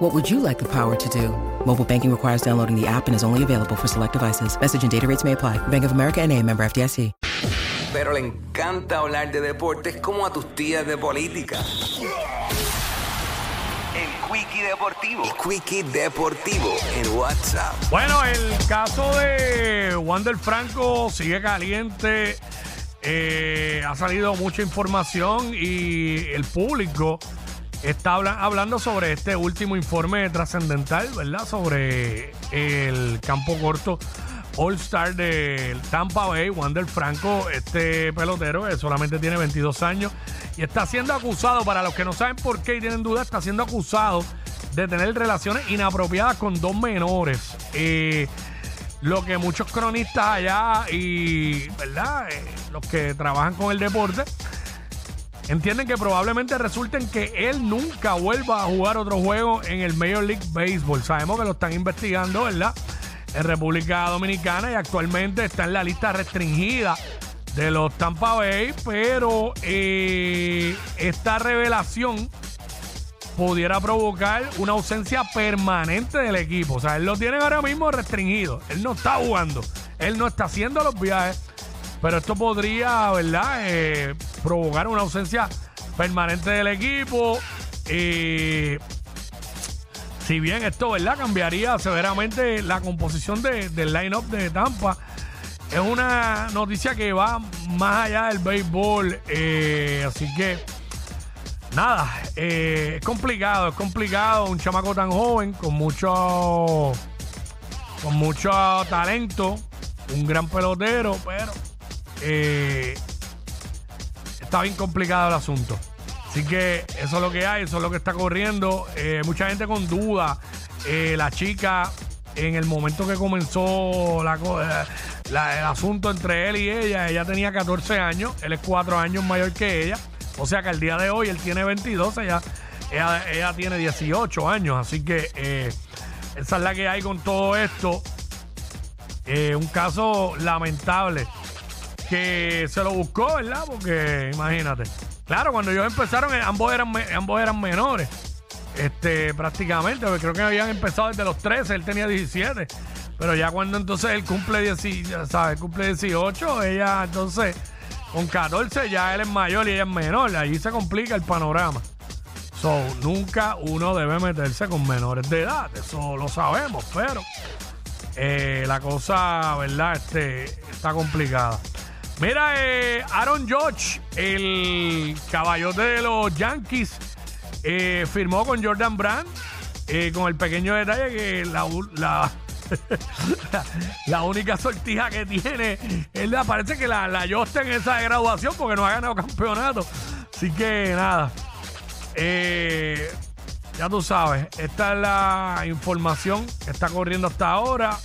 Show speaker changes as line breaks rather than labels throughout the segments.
What would you like the power to do? Mobile banking requires downloading the app and is only available for select devices. Message and data rates may apply. Bank of America and a member FDIC.
Pero le encanta hablar de deportes como a tus tías de política. El Quickie Deportivo. El Quickie Deportivo en WhatsApp.
Bueno, el caso de Wander Franco sigue caliente. Eh, ha salido mucha información y el público está habla- hablando sobre este último informe trascendental, ¿verdad? Sobre el campo corto All-Star del Tampa Bay, Wander Franco, este pelotero que solamente tiene 22 años y está siendo acusado, para los que no saben por qué y tienen dudas, está siendo acusado de tener relaciones inapropiadas con dos menores. Eh, lo que muchos cronistas allá y, ¿verdad? Eh, los que trabajan con el deporte entienden que probablemente resulten que él nunca vuelva a jugar otro juego en el Major League Baseball. Sabemos que lo están investigando, ¿verdad? En República Dominicana y actualmente está en la lista restringida de los Tampa Bay, pero eh, esta revelación pudiera provocar una ausencia permanente del equipo. O sea, él lo tiene ahora mismo restringido. Él no está jugando. Él no está haciendo los viajes. Pero esto podría, ¿verdad? Eh, provocar una ausencia permanente del equipo. Eh, si bien esto, ¿verdad? Cambiaría severamente la composición de- del line-up de Tampa. Es una noticia que va más allá del béisbol. eh, así que nada, eh, es complicado, es complicado. Un chamaco tan joven, con mucho, con mucho talento, un gran pelotero, pero eh, está bien complicado el asunto. Así que eso es lo que hay, eso es lo que está corriendo. Eh, mucha gente con duda. Eh, la chica, en el momento que comenzó la, la- el asunto entre él y ella, ella tenía 14 años, él es 4 años mayor que ella. O sea que al día de hoy él tiene 22, ella, ella, ella tiene 18 años. Así que esa es la que hay con todo esto. Un caso lamentable que se lo buscó, ¿verdad? Porque imagínate. Claro, cuando ellos empezaron, eh, ambos eran, ambos eran menores. Este, prácticamente, creo que habían empezado desde los 13, él tenía 17. Pero ya cuando entonces él cumple, 10, ya sabes, cumple 18, ella entonces con 14 ya él es mayor y ella es menor. Allí se complica el panorama. So, nunca uno debe meterse con menores de edad, eso lo sabemos, pero eh, la cosa, ¿verdad? Este, está complicada. Mira, eh, Aaron Judge, el caballote de los Yankees, eh, firmó con Jordan Brand, eh, con el pequeño detalle que la, la, la, la única sortija que tiene, él parece que la, la Justin esa graduación porque no ha ganado campeonato. Así que nada. Eh, ya tú sabes, esta es la información que está corriendo hasta ahora.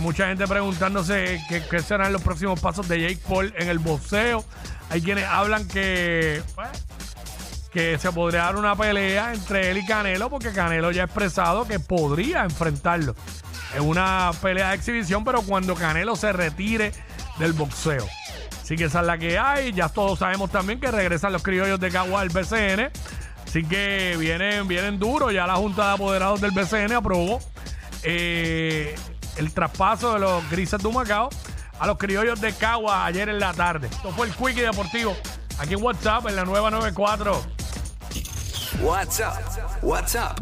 Mucha gente preguntándose qué, serán los próximos pasos de Jake Paul en el boxeo. Hay quienes hablan que, que se podría dar una pelea entre él y Canelo, porque Canelo ya ha expresado que podría enfrentarlo en una pelea de exhibición, pero cuando Canelo se retire del boxeo. Así que esa es la que hay. Ya todos sabemos también que regresan los criollos de Cagua al BCN. Así que vienen, vienen duros. Ya la Junta de Apoderados del BCN aprobó eh, el traspaso de los grises de Humacao a los criollos de Cagua ayer en la tarde. Esto fue el Quickie Deportivo. Aquí en WhatsApp, en la nueva 94.
WhatsApp. WhatsApp